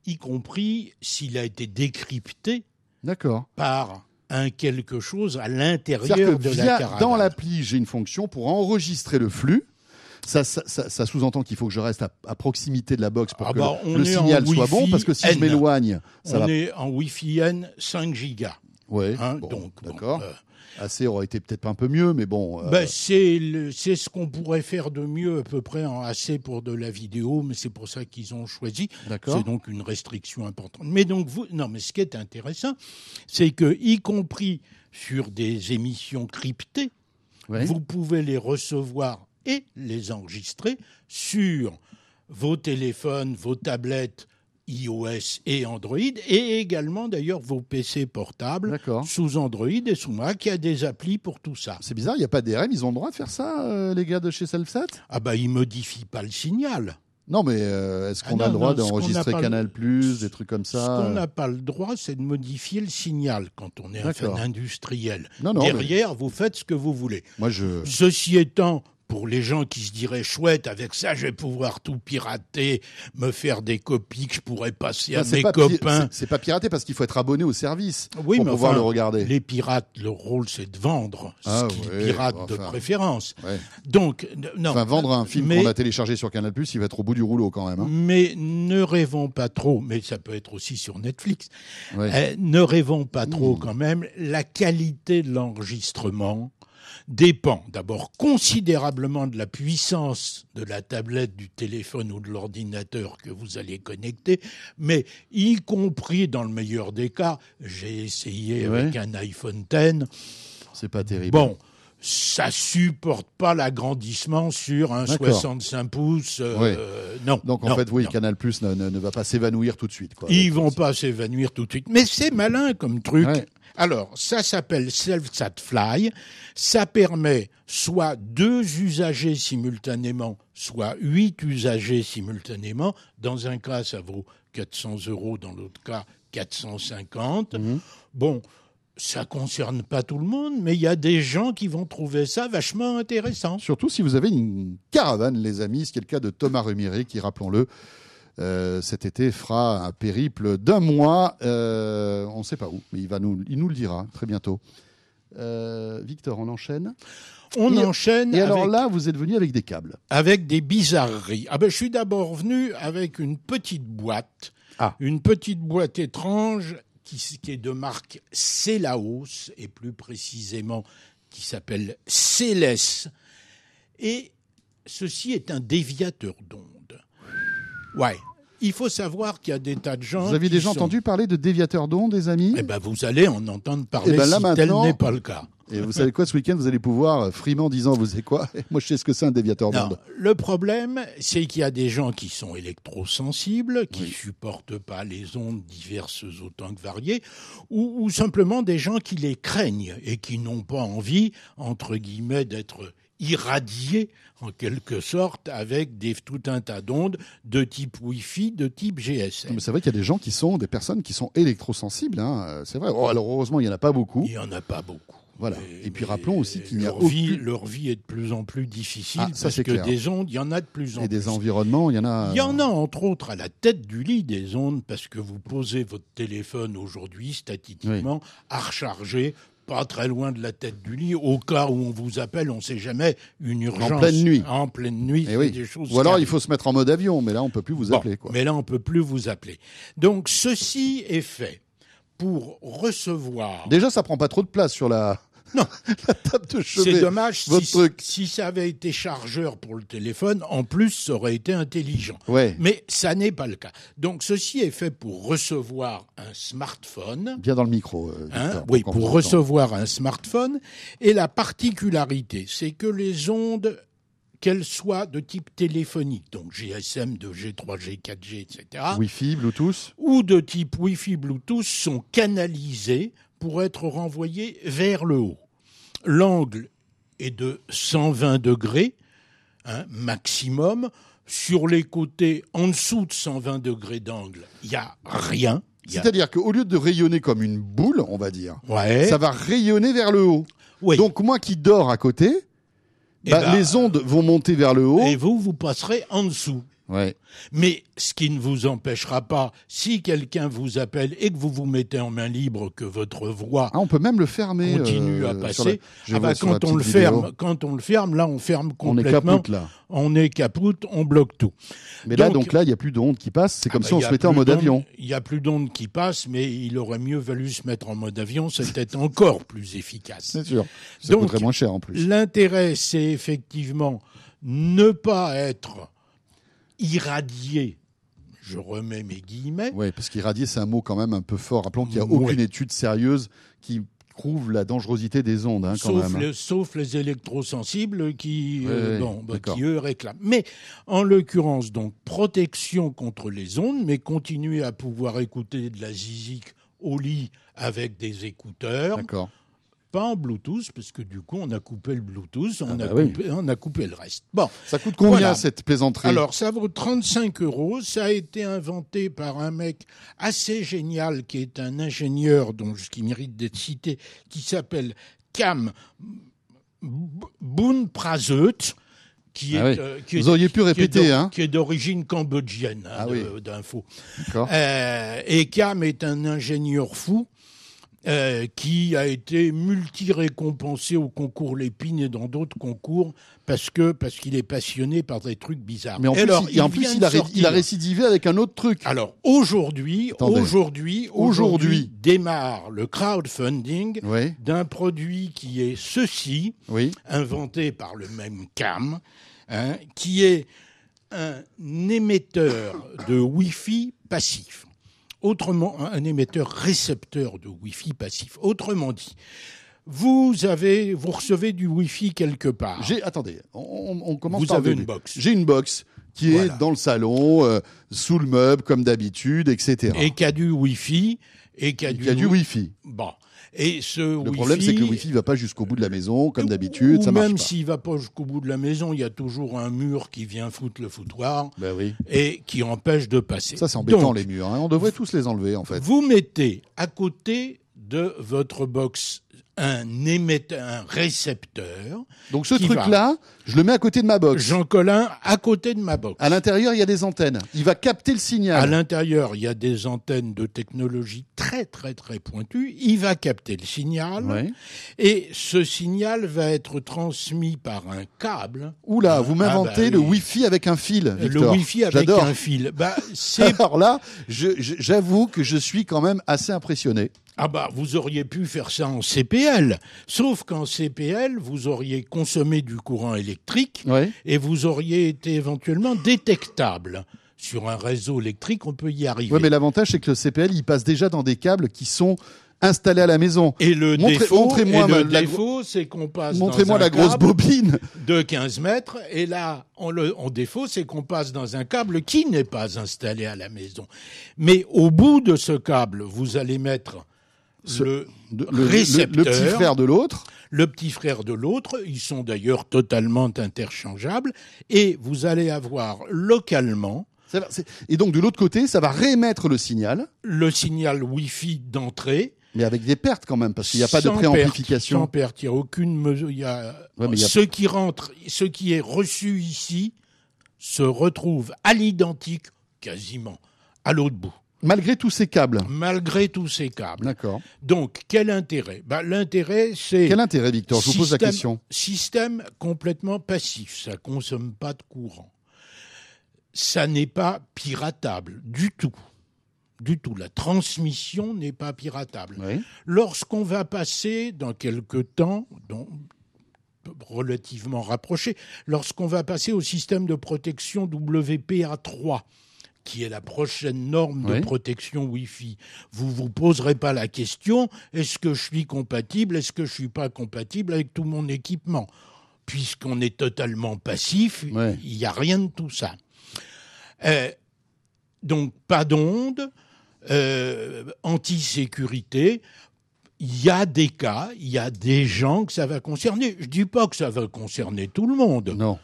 y compris s'il a été décrypté D'accord. par un quelque chose à l'intérieur de la caravane. dans l'appli, j'ai une fonction pour enregistrer le flux. Ça, ça, ça- ça sous-entend qu'il faut que je reste à, à proximité de la box pour Ah que bah, le, en signal soit bon, parce que si je m'éloigne, ça On va. est en Wi-Fi N 5 gigas. Ouais, hein, bon, donc, bon, d'accord. euh, AC aurait été peut-être un peu mieux, mais bon. euh, Ben, c'est ce qu'on pourrait faire de mieux à peu près en AC pour de la vidéo, mais c'est pour ça qu'ils ont choisi. D'accord. C'est donc une restriction importante. Mais donc vous, non, mais ce qui est intéressant, c'est que y compris sur des émissions cryptées, ouais. vous pouvez les recevoir et les enregistrer sur vos téléphones, vos tablettes iOS et Android, et également d'ailleurs vos PC portables sous Android et sous Mac. Il y a des applis pour tout ça. C'est bizarre, il n'y a pas DRM, ils ont le droit de faire ça, euh, les gars de chez Selfsat Ah bah ils modifient pas le signal. Non, mais euh, est-ce Ah qu'on a non, le droit ce d'enregistrer le- Canal Plus, des trucs comme Ce ça qu'on euh, n'a pas le droit, c'est de modifier le signal quand on est un fan industriel. Non, non, mais Derrière, vous faites ce que vous voulez. moi je. Ceci étant, pour les gens qui se diraient chouette, avec ça, je vais pouvoir tout pirater, me faire des copies que je pourrais passer à mes copains. c'est- pas piraté parce qu'il faut être abonné au service Oui, pour mais pouvoir enfin, le regarder. Les pirates, leur rôle, c'est de vendre Ah ce qu'ils ouais, piratent bon, de préférence. Ouais. Donc, non. Enfin, vendre un film qu'on a téléchargé sur Canal Plus, il va être au bout du rouleau quand même. hein. Mais ne rêvons pas trop, mais ça peut être aussi sur Netflix. Ouais. Euh, ne rêvons pas trop Mmh. quand même. La qualité de l'enregistrement dépend d'abord considérablement de la puissance de la tablette, du téléphone ou de l'ordinateur que vous allez connecter, mais y compris dans le meilleur des cas, j'ai essayé Ouais. avec un iPhone X, C'est pas terrible. bon, ça supporte pas l'agrandissement sur un D'accord. 65 pouces. euh, Non. Donc en non, fait, oui, non. Canal Plus ne, ne- ne va pas s'évanouir tout de suite. Quoi, Ils vont pas s'évanouir tout de suite. Mais c'est malin comme truc. Ouais. Alors, ça s'appelle Self-Sat Fly. Ça permet soit deux usagers simultanément, soit huit usagers simultanément. Dans un cas, ça vaut 400 euros, dans l'autre cas, 450. Mhm. Bon, ça concerne pas tout le monde, mais il y a des gens qui vont trouver ça vachement intéressant. Surtout si vous avez une caravane, les amis, ce qui est le cas de Thomas Remiré, qui, rappelons-le, euh, cet été fera un périple d'un mois. euh, on ne sait pas où, mais il, va nous, il nous le dira très bientôt. Euh, Victor, on enchaîne? On Et- enchaîne Et alors avec- là, vous êtes venu avec des câbles. avec des bizarreries. Ah ben, je suis d'abord venu avec une petite boîte, Ah. une petite boîte étrange qui, est de marque Celaos et plus précisément qui s'appelle Célès. Et ceci est un déviateur d'ondes. Ouais. Il faut savoir qu'il y a des tas de gens. Vous avez déjà sont- entendu parler de déviateurs d'ondes, des amis Eh ben, vous allez en entendre parler Eh ben, là, si tel n'est pas le cas. Et vous savez quoi, ce week-end, vous allez pouvoir, euh, frimer en disant, vous savez quoi Moi, je sais ce que c'est un déviateur Non, d'ondes. le problème, c'est qu'il y a des gens qui sont électrosensibles, qui Oui. supportent pas les ondes diverses autant que variées, ou, ou simplement des gens qui les craignent et qui n'ont pas envie, entre guillemets, d'être irradiés en quelque sorte avec des, tout un tas d'ondes de type Wi-Fi, de type GSM. Mais c'est vrai qu'il y a des gens qui sont, des personnes qui sont électrosensibles. Hein. euh, C'est vrai. Oh, alors heureusement, il n'y en a pas beaucoup. Il n'y en a pas beaucoup. Voilà. Et puis rappelons aussi qu'il n'y a leur vie, aucune... leur vie est de plus en plus difficile Ah, ça, parce que clair. des ondes, il y en a de plus en Et plus. des environnements, il y en a. Il y en a entre autres à la tête du lit des ondes parce que vous posez votre téléphone aujourd'hui statistiquement à recharger pas très loin de la tête du lit au cas où on vous appelle, on ne sait jamais une urgence pleine nuit. En pleine nuit, Eh c'est oui. des choses. Ou alors il faut se mettre en mode avion, mais là on peut plus vous Bon, appeler. Quoi. Mais là, on peut plus vous appeler. Donc, ceci est fait pour recevoir. Déjà, ça prend pas trop de place sur la, Non. la table de chevet. C'est dommage votre si, truc. si ça avait été chargeur pour le téléphone, en plus, ça aurait été intelligent. Ouais. Mais ça n'est pas le cas. Donc, ceci est fait pour recevoir un smartphone. Bien dans le micro. euh, Hein, oui, pour entend. recevoir un smartphone. Et la particularité, c'est que les ondes, qu'elles soient de type téléphonique, donc GSM, 2G, 3G, 4G, etc., Wi-Fi, Bluetooth. ou de type Wi-Fi, Bluetooth, sont canalisées pour être renvoyées vers le haut. L'angle est de 120 degrés, hein, maximum. Sur les côtés, en dessous de 120 degrés d'angle, il n'y a rien. A- C'est-à-dire qu'au lieu de rayonner comme une boule, on va dire, Ouais. ça va rayonner vers le haut. Oui. Donc moi qui dors à côté, Eh bah, ben, les ondes vont monter vers le haut. Et vous, vous passerez en dessous. Ouais. Mais ce qui ne vous empêchera pas, si quelqu'un vous appelle et que vous vous mettez en main libre, que votre voix Ah, on peut même le fermer. continue euh, à passer, la- ah bah, quand on le vidéo. ferme, quand on le ferme, là on ferme on est complètement. capoute là. On est capoute, on bloque tout. Mais là, Donc- là, il n'y a plus d'ondes qui passent. C'est comme Ah si bah, on il y se mettait en mode avion. Il n'y a plus d'ondes qui passent, mais il aurait mieux valu se mettre en mode avion, c'était encore plus efficace. C'est sûr. Ça Donc, coûterait moins cher en plus. L'intérêt, c'est effectivement ne pas être irradié, je remets mes guillemets, Oui, parce qu'irradier, c'est un mot quand même un peu fort. Rappelons qu'il n'y a Ouais. aucune étude sérieuse qui prouve la dangerosité des ondes, hein, quand sauf, même. les, sauf les électrosensibles qui, Ouais, euh, bah, qui eux réclament. Mais en l'occurrence, donc protection contre les ondes, mais continuer à pouvoir écouter de la zizik au lit avec des écouteurs, D'accord. Pas en Bluetooth, parce que du coup on a coupé le Bluetooth, on, Ah a, bah oui. coupé, on a coupé le reste. Bon, Ça coûte combien Voilà. cette plaisanterie alors ça vaut 35 euros. Ça a été inventé par un mec assez génial qui est un ingénieur dont qui mérite d'être cité, qui s'appelle Cam Boon Prazeut. Qui est, Ah oui. euh, qui Vous est- auriez pu répéter, hein Qui est d'origine cambodgienne, hein, Ah de- oui. d'info. D'accord. Euh, et Cam est un ingénieur fou euh, qui a été multi-récompensé au concours Lépine et dans d'autres concours parce que parce qu'il est passionné par des trucs bizarres. Mais en plus, alors, il, en plus, a, il récidivé avec un autre truc. Alors aujourd'hui, aujourd'hui, Aujourd'hui. aujourd'hui démarre le crowdfunding Oui, d'un produit qui est ceci, oui. inventé par le même Cam, hein, qui est un émetteur de Wi-Fi passif. Autrement, un émetteur récepteur de Wi-Fi passif. Autrement dit, vous avez, vous recevez du Wi-Fi quelque part. J'ai, attendez, on, on- commence Vous par avez une box. J'ai une box qui Voilà. est dans le salon, euh, sous le meuble, comme d'habitude, etc. Et qui a du Wi-Fi. Et qui a, a du Wi-Fi. Bon. Et ce Le problème, c'est que le Wi-Fi ne va pas jusqu'au bout de la maison, comme d'habitude, Ou ça marche même s'il va pas jusqu'au bout de la maison, il y a toujours un mur qui vient foutre le foutoir Ben oui. et qui empêche de passer. Ça, c'est embêtant, Donc, les murs. hein. On devrait tous les enlever, en fait. Vous mettez à côté de votre box un émetteur, un récepteur. Donc, ce truc-là, je le mets à côté de ma box. Jean Collin à côté de ma box. À l'intérieur, il y a des antennes. Il va capter le À signal. l'intérieur, il y a des antennes de technologie très très très pointues. Il va capter le signal Ouais. et ce signal va être transmis par un câble. Oula, vous Ah, m'inventez bah le. Wi-Fi avec un fil, Le. Wi-Fi avec un fil. Bah, c'est Alors là, j'avoue que je suis quand même assez impressionné. Ah bah vous auriez pu faire ça en CPL, sauf qu'en CPL vous auriez consommé du courant électrique Ouais. et vous auriez été éventuellement détectable. Sur un réseau électrique, on peut y arriver. Ouais, mais l'avantage, c'est que le CPL, il passe déjà dans des câbles qui sont installés à la maison. et le Montrez- défaut, et le ma- la défaut, c'est qu'on passe Montrez-moi la grosse bobine. de 15 mètres et là, on le, en défaut, c'est qu'on passe dans un câble qui n'est pas installé à la maison. Mais au bout de ce câble, vous allez mettre Ce- le De- le, le- récepteur. le petit frère de l'autre. le petit frère de l'autre. Ils sont d'ailleurs totalement interchangeables. Et vous allez avoir localement Ça va- c'est- Et donc de l'autre côté, ça va réémettre le signal, le signal Wi-Fi d'entrée. mais avec des pertes quand même, parce qu'il n'y a pas de perte, Sans préamplification. perte, il n'y a aucune mesure. Il y a... Ouais, mais il y a- Ce qui rentre, ce qui est reçu ici, se retrouve à l'identique, quasiment, à l'autre bout, Malgré tous ces câbles. malgré tous ces câbles. D'accord. Donc, quel intérêt? Ben, L'intérêt, c'est Quel intérêt, Victor? Je vous pose la question. système complètement passif, ça consomme pas de courant. Ça n'est pas piratable du tout. Du tout. La transmission n'est pas piratable. Oui. Lorsqu'on va passer dans quelque temps, donc, relativement rapproché, lorsqu'on va passer au système de protection WPA3, qui est la prochaine norme Oui. de protection Wi-Fi, vous vous poserez pas la question est-ce que je suis compatible, est-ce que je suis pas compatible avec tout mon équipement? Puisqu'on est totalement passif, Ouais. il n'y a rien de tout ça. Euh, donc pas d'onde, euh, anti-sécurité. Il y a des cas, il y a des gens que ça va concerner. Je dis pas que ça va concerner tout le monde, Non.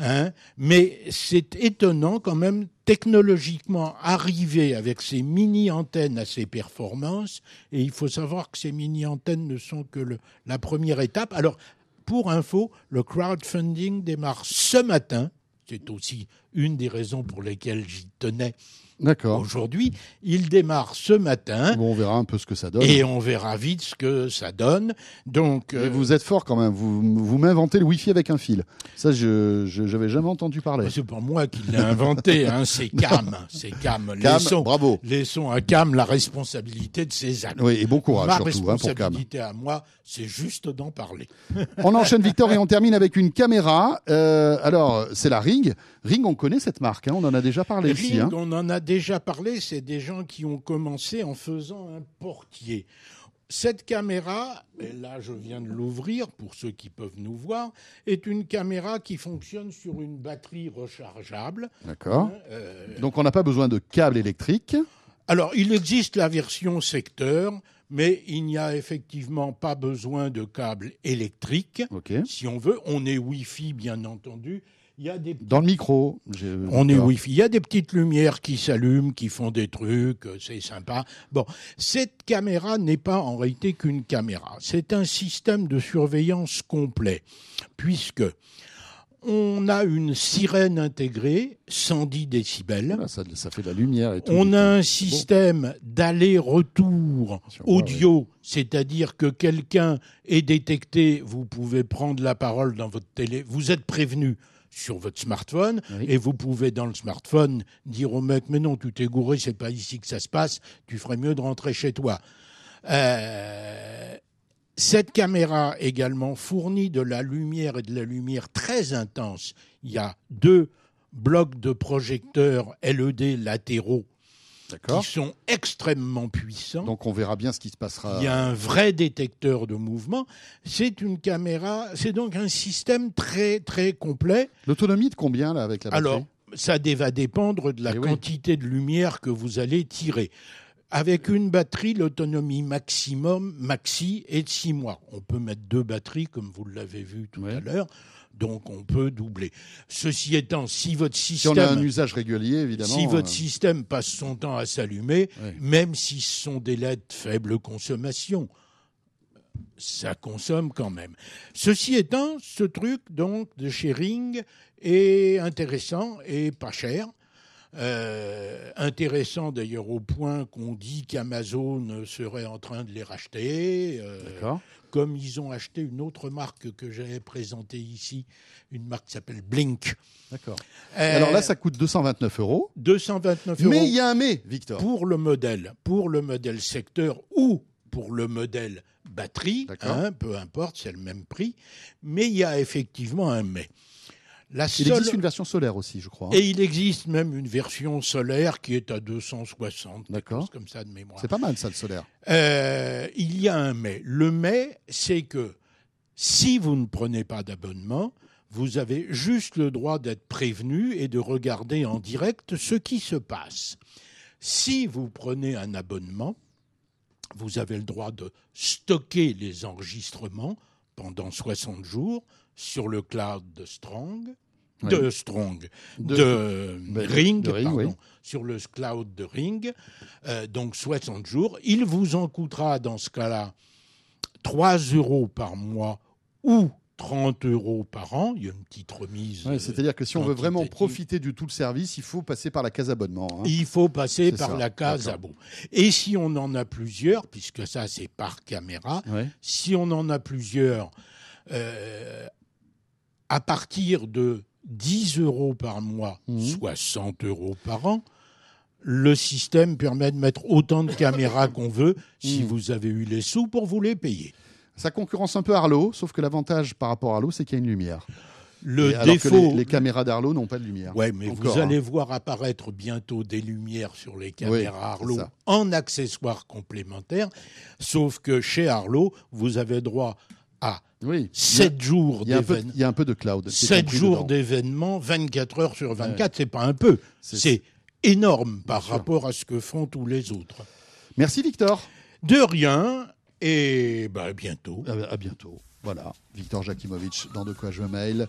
Hein, mais c'est étonnant quand même technologiquement arriver avec ces mini antennes à ces performances. Et il faut savoir que ces mini antennes ne sont que la première étape. Alors pour info, le crowdfunding démarre ce matin. C'est aussi une des raisons pour lesquelles j'y tenais D'accord. aujourd'hui. Il démarre ce matin Bon, on verra un peu ce que ça donne. et on verra vite ce que ça donne. Donc, euh, vous êtes fort quand même. Vous, vous m'inventez le Wi-Fi avec un fil. Ça, je j'avais jamais entendu parler. c'est pas moi qui l'ai inventé, hein, c'est Cam. C'est Cam. Cam, laissons, bravo. laissons à Cam la responsabilité de ses actes. Oui, et bon courage Ma surtout hein, pour Cam. responsabilité à moi, c'est juste d'en parler. On enchaîne Victor et on termine avec une caméra. Euh, alors, c'est la Ring. Ring, on connaît cette marque. hein, on en a déjà parlé ici. Ring, hein. on en a déjà parlé, c'est des gens qui ont commencé en faisant un portier. Cette caméra, et là je viens de l'ouvrir pour ceux qui peuvent nous voir, est une caméra qui fonctionne sur une batterie rechargeable. D'accord. Hein, euh, Donc, on n'a pas besoin de câble électrique. Alors, il existe la version secteur, mais il n'y a effectivement pas besoin de câble électrique. Si on veut, on est Wi-Fi, bien entendu. Il y a des Dans le micro. on est Victor. Wi-Fi. Il y a des petites lumières qui s'allument, qui font des trucs, c'est sympa. Bon, cette caméra n'est pas en réalité qu'une caméra. C'est un système de surveillance complet, puisque on a une sirène intégrée, 110 décibels. Voilà, ça, ça fait de la lumière et tout. On a un système d'aller-retour moi, audio, c'est-à-dire que quelqu'un est détecté, vous pouvez prendre la parole dans votre télé, vous êtes prévenu sur votre smartphone Oui. et vous pouvez dans le smartphone dire au mec mais non tu t'es gouré c'est pas ici que ça se passe tu ferais mieux de rentrer chez toi Euh, cette caméra également fournit de la lumière et de la lumière très intense il y a deux blocs de projecteurs LED latéraux. Qui sont extrêmement puissants. Donc, on verra bien ce qui se passera. Il y a un vrai détecteur de mouvement. C'est une caméra, c'est donc un système très très complet. L'autonomie de combien, là, avec la batterie? Alors, ça va dépendre de la Eh oui. quantité de lumière que vous allez tirer. Avec une batterie, l'autonomie maximum, maxi, est de 6 mois. On peut mettre deux batteries, comme vous l'avez vu tout Ouais. à l'heure, donc on peut doubler. Ceci étant, si votre Si système... on a un usage régulier, évidemment. Si votre euh, système passe son temps à s'allumer, même si ce sont des LED faible consommation, ça consomme quand même. Ceci étant, ce truc donc de sharing est intéressant et pas cher. Euh, intéressant d'ailleurs au point qu'on dit qu'Amazon serait en train de les racheter. euh, comme ils ont acheté une autre marque que j'avais présentée ici, une marque qui s'appelle Blink. D'accord. Euh, Alors là, ça coûte 229 euros. 229 euros Mais il y a un mais, Victor. pour le modèle, pour le modèle secteur ou pour le modèle batterie, D'accord. hein, peu importe, c'est le même prix, mais il y a effectivement un mais. La Il seule- existe une version solaire aussi, je crois. hein. Et il existe même une version solaire qui est à 260, quelque D'accord. chose comme ça de mémoire. C'est pas mal, ça, le solaire. Euh, il y a un mais. Le mais, c'est que si vous ne prenez pas d'abonnement, vous avez juste le droit d'être prévenu et de regarder en direct ce qui se passe. Si vous prenez un abonnement, vous avez le droit de stocker les enregistrements pendant 60 jours sur le cloud de Strong, Oui. de Strong, De- de, ben, Ring, de Ring, pardon, oui. sur le cloud de Ring, euh, donc 60 jours. Il vous en coûtera dans ce cas-là 3 euros par mois ou 30 euros par an. Il y a une petite remise. Ouais, C'est-à-dire que si on veut vraiment profiter du tout le service, il faut passer par la case abonnement. hein. Il faut passer par ça, la case d'accord. abo. Et si on en a plusieurs, puisque ça c'est par caméra, Ouais. si on en a plusieurs, euh, à partir de 10 euros par mois, Mhm. soit 100 euros par an, le système permet de mettre autant de caméras qu'on veut si Mhm. vous avez eu les sous pour vous les payer. Ça concurrence un peu Arlo, sauf que l'avantage par rapport à Arlo, c'est qu'il y a une lumière. Le Et défaut. les, les caméras d'Arlo n'ont pas de lumière. Ouais, mais Encore, vous allez hein. voir apparaître bientôt des lumières sur les caméras c'est Arlo en accessoires complémentaires. Sauf que chez Arlo, vous avez droit à Oui. 7 jours d'événements. il y a un peu de cloud. qui est 7 compris jours d'événements, 24 heures sur 24, c'est pas un peu. C'est- énorme par rapport à ce que font tous les autres. Merci Victor. De rien, et bah, à bientôt. À, à bientôt. Voilà, Victor Jakimovic dans De quoi je mail.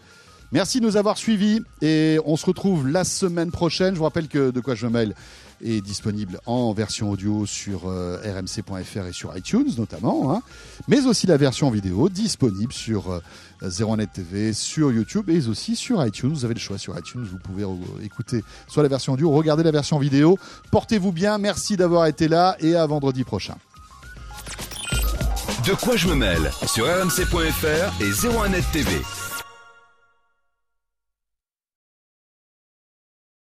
Merci de nous avoir suivis et on se retrouve la semaine prochaine. Je vous rappelle que De quoi je mail est disponible en version audio sur euh, rmc.fr et sur iTunes notamment, hein. mais aussi la version vidéo disponible sur euh, 01net TV, sur YouTube et aussi sur iTunes. Vous avez le choix sur iTunes, vous pouvez euh, écouter soit la version audio, regarder la version vidéo. Portez-vous bien, merci d'avoir été là et à vendredi prochain. De quoi je me mêle sur rmc.fr et 01net TV.